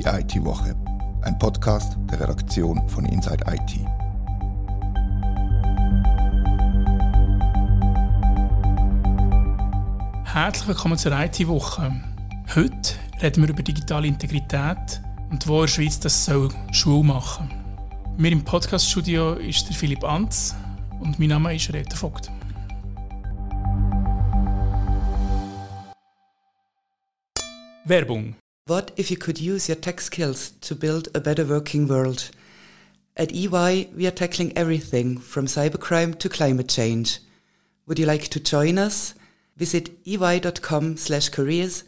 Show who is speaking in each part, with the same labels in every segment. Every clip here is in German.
Speaker 1: Die IT-Woche, ein Podcast der Redaktion von Inside IT.
Speaker 2: Herzlich willkommen zur IT-Woche. Heute reden wir über digitale Integrität und wo in der Schweiz das soll Schule machen. Mir im Podcaststudio ist der Philipp Anz und mein Name ist Rita Vogt. Werbung
Speaker 3: What if you could use your tech skills to build a better working world? At EY, we are tackling everything from cybercrime to climate change. Would you like to join us? Visit ey.com/careers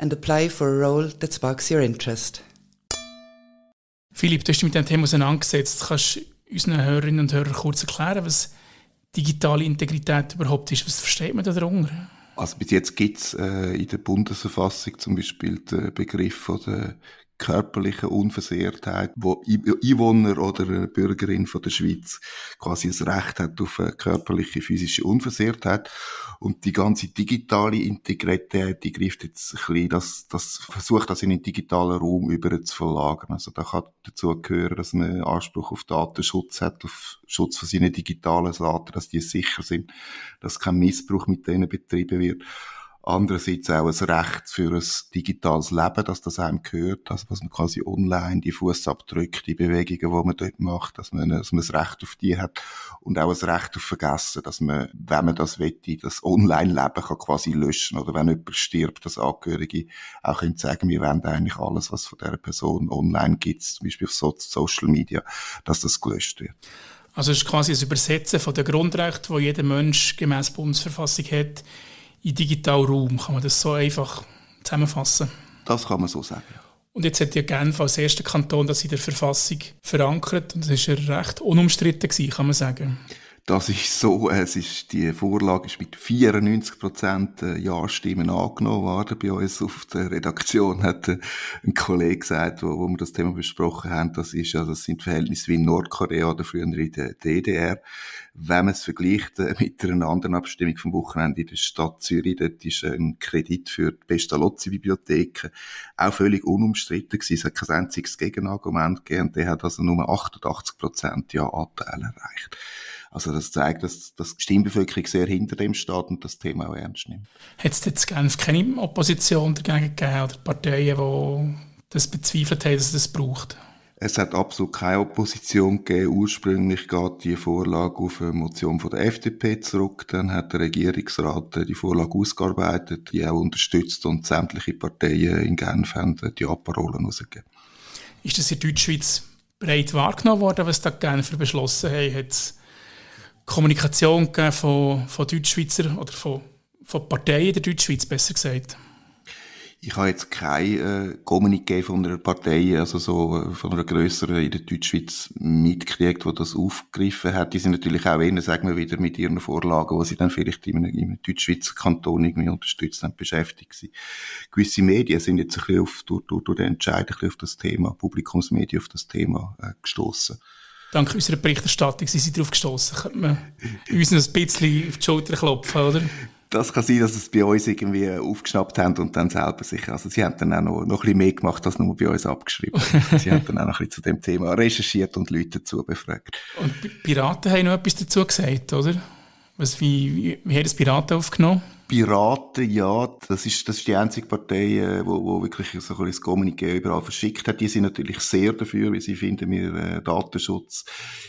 Speaker 3: and apply for a role that sparks your interest.
Speaker 2: Philipp, du hast dich mit dem Thema auseinandergesetzt. Kannst du unseren Hörerinnen und Hörern kurz erklären, was digitale Integrität überhaupt ist? Was versteht man darunter?
Speaker 4: Also bis jetzt gibt's äh, in der Bundesverfassung zum Beispiel den Begriff von der körperlichen Unversehrtheit, wo Einwohner oder Bürgerin von der Schweiz quasi das Recht hat auf eine körperliche, physische Unversehrtheit. Und die ganze digitale Integrität, die greift jetzt ein bisschen, das, das versucht das in den digitalen Raum über zu verlagern. Also da kann dazu gehören, dass man Anspruch auf Datenschutz hat, auf Schutz von seinen digitalen Daten, dass die sicher sind, dass kein Missbrauch mit denen betrieben wird andererseits auch ein Recht für ein digitales Leben, dass das einem gehört, also dass man quasi online die Fußabdrücke, die Bewegungen, die man dort macht, dass man, dass man ein Recht auf die hat und auch ein Recht auf Vergessen, dass man, wenn man das wette, das Online-Leben kann quasi löschen oder wenn jemand stirbt, dass Angehörige auch können sagen, wir wollen eigentlich alles, was von dieser Person online gibt, zum Beispiel auf Social Media, dass das gelöscht wird.
Speaker 2: Also es ist quasi ein Übersetzen von den Grundrechten, die jeder Mensch gemäß Bundesverfassung hat, in digitalen Raum. Kann man das so einfach zusammenfassen?
Speaker 4: Das kann man so sagen, ja.
Speaker 2: Und jetzt hat ja Genf als erster Kanton das in der Verfassung verankert und das ist ja recht unumstritten gewesen, kann man sagen.
Speaker 4: Das ist so, es ist, die Vorlage ist mit 94 Prozent äh, Ja-Stimmen angenommen worden. Bei uns auf der Redaktion hat äh, ein Kollege gesagt, wo, wo wir das Thema besprochen haben, das ist, also das sind Verhältnisse wie in Nordkorea oder früher in der DDR. Wenn man es vergleicht äh, mit einer anderen Abstimmung vom Wochenende in der Stadt Zürich, dort ist ein Kredit für die Pestalozzi-Bibliotheken auch völlig unumstritten gewesen. Es hat kein einziges Gegenargument gegeben und der hat also nur 88 Prozent Ja-Anteil erreicht. Also das zeigt, dass, dass die Stimmbevölkerung sehr hinter dem steht und das Thema auch ernst nimmt.
Speaker 2: Hat es jetzt Genf keine Opposition dagegen gegeben oder Parteien, die das bezweifelt haben, dass es das braucht?
Speaker 4: Es hat absolut keine Opposition gegeben. Ursprünglich geht die Vorlage auf eine Motion von der FDP zurück. Dann hat der Regierungsrat die Vorlage ausgearbeitet, die auch unterstützt und sämtliche Parteien in Genf haben die Apparolen rausgegeben.
Speaker 2: Ist das in Deutschschweiz breit wahrgenommen worden, was da Genfer beschlossen haben? Hat Kommunikation von, von Deutschschweizer oder von, von Parteien der Deutschschweiz, besser gesagt?
Speaker 4: Ich habe jetzt kein äh, Kommuniqué von einer Partei, also so äh, von einer grösseren in der Deutschschweiz mitgekriegt, die das aufgegriffen hat. Die sind natürlich auch eher, sagen wir wieder, mit ihren Vorlagen, die sie dann vielleicht in einem Deutschschweizer Kanton irgendwie unterstützt haben, beschäftigt sind. Gewisse Medien sind jetzt ein bisschen auf, durch, durch, durch den Entscheid ein bisschen auf das Thema, Publikumsmedien auf das Thema äh, gestoßen
Speaker 2: dank unserer Berichterstattung sind sie darauf gestoßen. Könnte man uns ein bisschen auf die Schulter klopfen, oder?
Speaker 4: Das kann sein, dass sie es bei uns irgendwie aufgeschnappt haben und dann selber sich, also sie haben dann auch noch, noch ein bisschen mehr gemacht, als nur bei uns abgeschrieben. sie haben dann auch noch ein bisschen zu dem Thema recherchiert und Leute dazu befragt.
Speaker 2: Und Piraten haben noch etwas dazu gesagt, oder? Was, wie, wie, wie haben das Piraten aufgenommen?
Speaker 4: Piraten, ja, das ist, das ist die einzige Partei, äh, wo, wo wirklich so ein das Kommuniqué überall verschickt hat. Die sind natürlich sehr dafür, weil sie finden, wir, äh, Datenschutz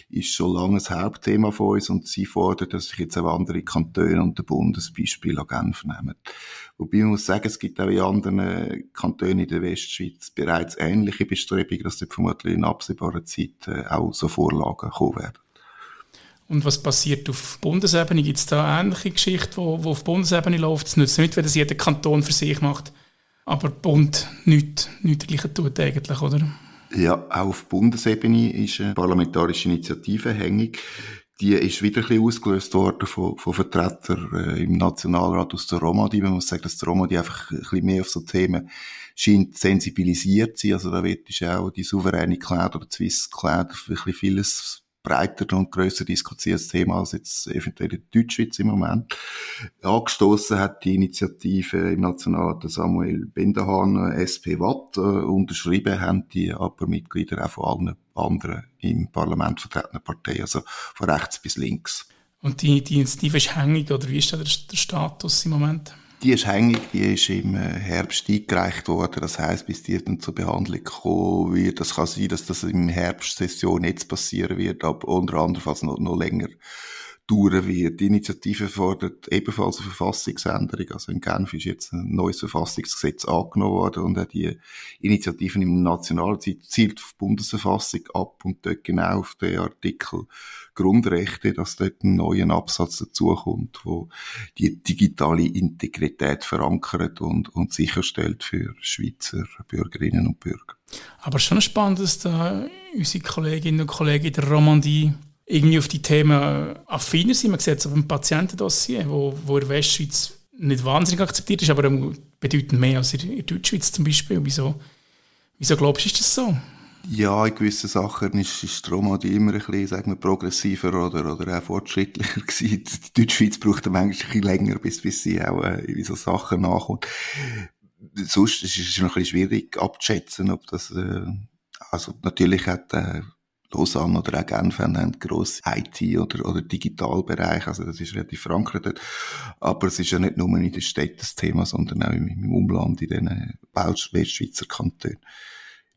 Speaker 4: ist schon lange ein Hauptthema von uns und sie fordern, dass sich jetzt auch andere Kantone und der Bundesbeispiel an Genf nehmen. Wobei man muss sagen, es gibt auch in anderen Kantonen in der Westschweiz bereits ähnliche Bestrebungen, dass dort vermutlich in absehbarer Zeit äh, auch so Vorlagen kommen werden.
Speaker 2: Und was passiert auf Bundesebene? Gibt es da ähnliche Geschichten, wo, wo auf Bundesebene läuft? Es nützt nicht, wenn das jeder Kanton für sich macht, aber Bund nichts, nichts dergleichen tut eigentlich, oder?
Speaker 4: Ja, auch auf Bundesebene ist eine parlamentarische Initiative hängig. Die ist wieder ein bisschen ausgelöst worden von, von Vertretern äh, im Nationalrat aus der Romadi. Man muss sagen, dass die Romadi einfach ein bisschen mehr auf so Themen scheint sensibilisiert zu sein. Also da wird ist auch die souveräne Cloud oder die Swiss Cloud ein bisschen vieles breiter und grösser diskutiertes Thema als jetzt eventuell in Deutschschweiz im Moment. Angestoßen hat die Initiative im Nationalrat Samuel Bendahahn, SP Watt. Äh, unterschrieben haben die aber Mitglieder auch von allen anderen im Parlament vertretenen Parteien, also von rechts bis links.
Speaker 2: Und die, die Initiative ist hängig, oder wie ist der, der Status im Moment?
Speaker 4: Die ist hängig, die ist im äh, Herbst eingereicht worden. Das heißt, bis die dann zur Behandlung kommen wird, das kann sein, dass das im Herbstsession jetzt passieren wird, aber unter anderem noch, noch länger dauern wird. Die Initiative fordert ebenfalls eine Verfassungsänderung. Also in Genf ist jetzt ein neues Verfassungsgesetz angenommen worden und auch die Initiative im Nationalen zielt auf die Bundesverfassung ab und dort genau auf den Artikel Grundrechte, dass dort ein neuer Absatz dazukommt, wo die digitale Integrität verankert und, und sicherstellt für Schweizer Bürgerinnen und Bürger.
Speaker 2: Aber schon spannend, dass da unsere Kolleginnen und Kollegen in der Romandie irgendwie auf die Themen affiner sind. Man sieht es auf dem Patientendossier, wo, wo in der Westschweiz nicht wahnsinnig akzeptiert ist, aber bedeutend mehr als in der Deutschschweiz zum Beispiel. Wieso, wieso glaubst du, ist das so?
Speaker 4: Ja, in gewissen Sachen ist, ist die Romandie immer ein bisschen, sagen wir, progressiver oder, oder auch fortschrittlicher gewesen. Die Deutschschweiz braucht manchmal ein bisschen länger, bis, bis sie auch äh, in so Sachen nachkommt. Sonst ist es noch ein bisschen schwierig abzuschätzen, ob das, äh, also natürlich hat äh, Lausanne oder auch Genf haben einen grossen IT- oder, oder Digitalbereich, also das ist relativ verankert dort. Aber es ist ja nicht nur in der Stadt das Thema, sondern auch im, im Umland, in den Westschweizer Kantonen.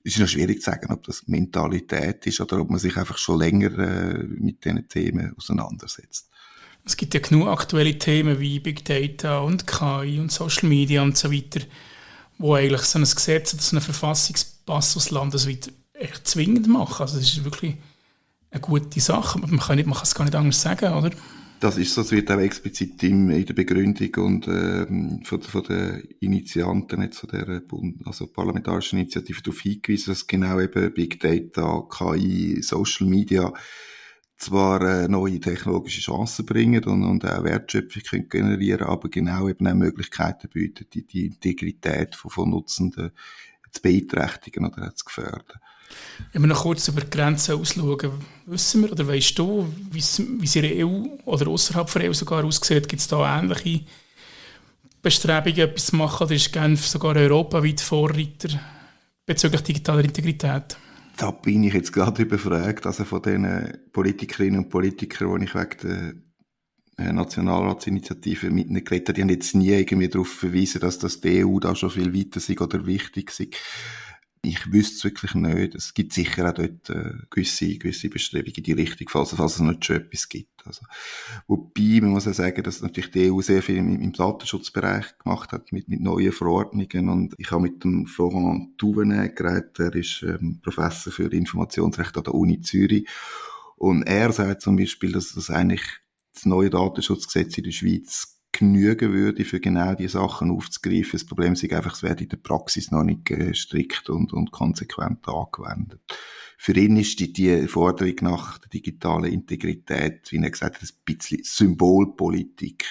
Speaker 4: Es ist noch schwierig zu sagen, ob das Mentalität ist oder ob man sich einfach schon länger äh, mit diesen Themen auseinandersetzt.
Speaker 2: Es gibt ja genug aktuelle Themen wie Big Data und KI und Social Media und so weiter, wo eigentlich so ein Gesetz oder so ein Verfassungspassus landesweit echt zwingend machen. Also das ist wirklich eine gute Sache. Man kann, nicht, man kann es gar nicht anders sagen, oder?
Speaker 4: Das ist so, es wird auch explizit in, in der Begründung und ähm, von, von den Initianten jetzt von der Bund, also parlamentarischen Initiative darauf hingewiesen, dass genau eben Big Data, KI, Social Media zwar äh, neue technologische Chancen bringen und, und auch Wertschöpfung können generieren, aber genau eben auch Möglichkeiten bieten, die, die Integrität von, von Nutzenden zu beeinträchtigen oder zu gefährden.
Speaker 2: Wenn wir noch kurz über die Grenzen ausschauen, wissen wir oder weißt du, wie es in der EU oder außerhalb der EU sogar aussieht? Gibt es da ähnliche Bestrebungen, etwas zu machen? Oder ist Genf sogar europaweit Vorreiter bezüglich digitaler Integrität?
Speaker 4: Da bin ich jetzt gerade überfragt. Also von den Politikerinnen und Politikern, die ich wegen der äh, Nationalratsinitiative mit ihnen geredet habe, die haben jetzt nie irgendwie darauf verwiesen, dass das die EU da schon viel weiter ist oder wichtig ist ich wüsste es wirklich nicht. Es gibt sicher auch dort äh, gewisse, gewisse Bestrebungen in die Richtung, falls, falls es nicht schon etwas gibt. Also, wobei, man muss ja sagen, dass natürlich die EU sehr viel im, im Datenschutzbereich gemacht hat, mit, mit neuen Verordnungen. Und ich habe mit dem Florent Touvenet geredet, er ist ähm, Professor für Informationsrecht an der Uni Zürich. Und er sagt zum Beispiel, dass das eigentlich das neue Datenschutzgesetz in der Schweiz genügen würde, für genau die Sachen aufzugreifen. Das Problem ist einfach, es wird in der Praxis noch nicht äh, strikt und, und konsequent angewendet. Für ihn ist die, die Forderung nach der digitalen Integrität, wie er gesagt hat, ein bisschen Symbolpolitik,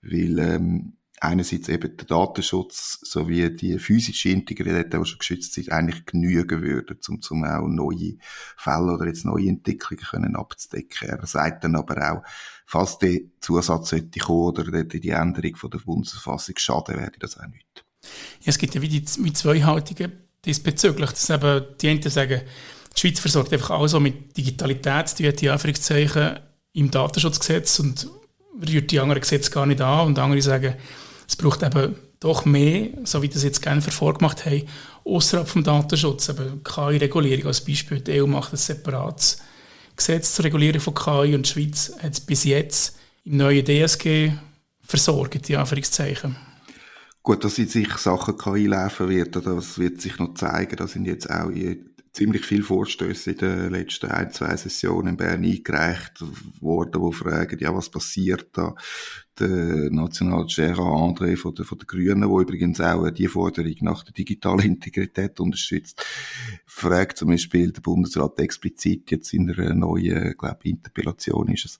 Speaker 4: weil ähm, einerseits eben der Datenschutz sowie die physische Integrität, die schon geschützt sind, eigentlich genügen würden, um, um auch neue Fälle oder jetzt neue Entwicklungen können abzudecken. Er sagt dann aber auch, falls der Zusatz sollte kommen oder die Änderung von der Bundesverfassung schaden, werde das auch nicht.
Speaker 2: Ja, es gibt ja wie, die, wie zwei Haltungen diesbezüglich, dass eben die einen sagen, die Schweiz versorgt einfach alles, was mit Digitalität die die Anführungszeichen im Datenschutzgesetz und rührt die anderen Gesetze gar nicht an und andere sagen, es braucht eben doch mehr, so wie das jetzt Genfer vorgemacht haben, außerhalb vom Datenschutz, eben KI-Regulierung als Beispiel. Die EU macht ein separates Gesetz zur Regulierung von KI und die Schweiz hat es bis jetzt im neuen DSG versorgt, die Anführungszeichen.
Speaker 4: Gut, dass in sich Sachen KI laufen wird, das wird sich noch zeigen. Da sind jetzt auch ziemlich viele Vorstöße in den letzten ein, zwei Sessionen in Bern eingereicht worden, wo fragen, ja, was passiert da? Der National Gerard André von der, von der Grünen, wo übrigens auch die Forderung nach der digitalen Integrität unterstützt, fragt zum Beispiel der Bundesrat explizit jetzt in einer neuen, glaube Interpellation ist es,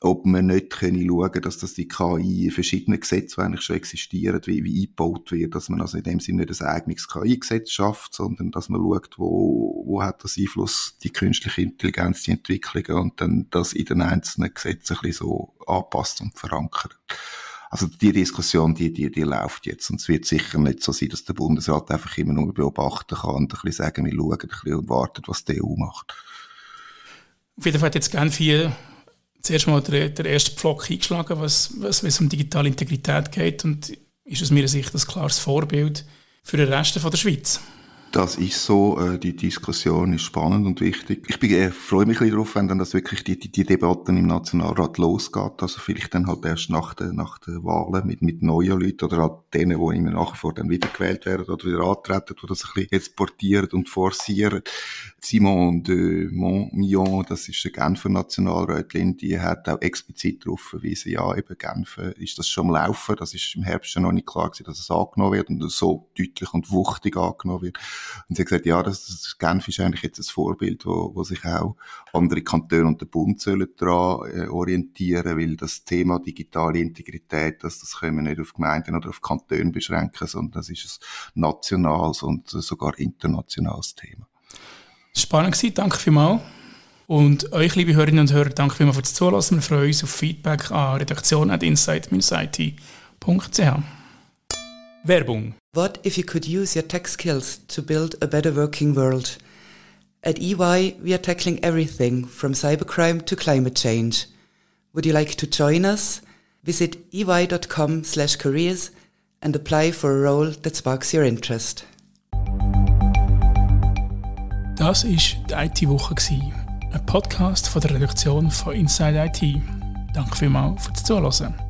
Speaker 4: ob man nicht können schauen dass das die KI in verschiedenen Gesetzen, die eigentlich schon existieren, wie, wie eingebaut wird, dass man also in dem Sinne nicht ein eigenes KI-Gesetz schafft, sondern dass man schaut, wo, wo hat das Einfluss, die künstliche Intelligenz, die Entwicklungen und dann das in den einzelnen Gesetzen ein bisschen so anpasst und verankert. Also die Diskussion, die, die, die läuft jetzt und es wird sicher nicht so sein, dass der Bundesrat einfach immer nur beobachten kann und ein bisschen sagen, wir schauen ein bisschen und warten, was die EU macht.
Speaker 2: Auf jeden Fall hat jetzt Genf hier zuerst mal der, der erste Pflock eingeschlagen, was, was, es um digitale Integrität geht und ist aus meiner Sicht ein klares Vorbild für den Rest der Schweiz.
Speaker 4: Das ist so, äh, die Diskussion ist spannend und wichtig. Ich bin, äh, freue mich ein darauf, wenn dann das wirklich die, die, die Debatten im Nationalrat losgeht. Also vielleicht dann halt erst nach den, nach den Wahlen mit, mit neuen Leuten oder halt denen, die immer nachher vor dann wieder gewählt werden oder wieder antreten, die das ein bisschen exportieren und forcieren. Simon de Montmillon, das ist der Genfer Nationalrätin, die hat auch explizit darauf verwiesen, ja, eben Genfer ist das schon am Laufen. Das ist im Herbst schon noch nicht klar gewesen, dass es angenommen wird und so deutlich und wuchtig angenommen wird. Und sie hat gesagt, ja, das, das Genf ist eigentlich jetzt ein Vorbild, wo, wo sich auch andere Kantone und der Bund sollen daran äh, orientieren, weil das Thema digitale Integrität, das, das können wir nicht auf Gemeinden oder auf Kantone beschränken, sondern das ist ein nationales und sogar internationales Thema.
Speaker 2: Spannend gewesen, danke vielmals. Und euch, liebe Hörerinnen und Hörer, danke vielmals fürs Zuhören. Wir freuen uns auf Feedback an redaktion.insight-it.ch. Werbung.
Speaker 3: What if you could use your tech skills to build a better working world? At EY, we are tackling everything from cybercrime to climate change. Would you like to join us? Visit ey.com slash careers and apply for a role that sparks your interest.
Speaker 2: Das war die IT-Woche, ein Podcast von der Redaktion von Inside IT. Danke vielmals fürs Zuhören.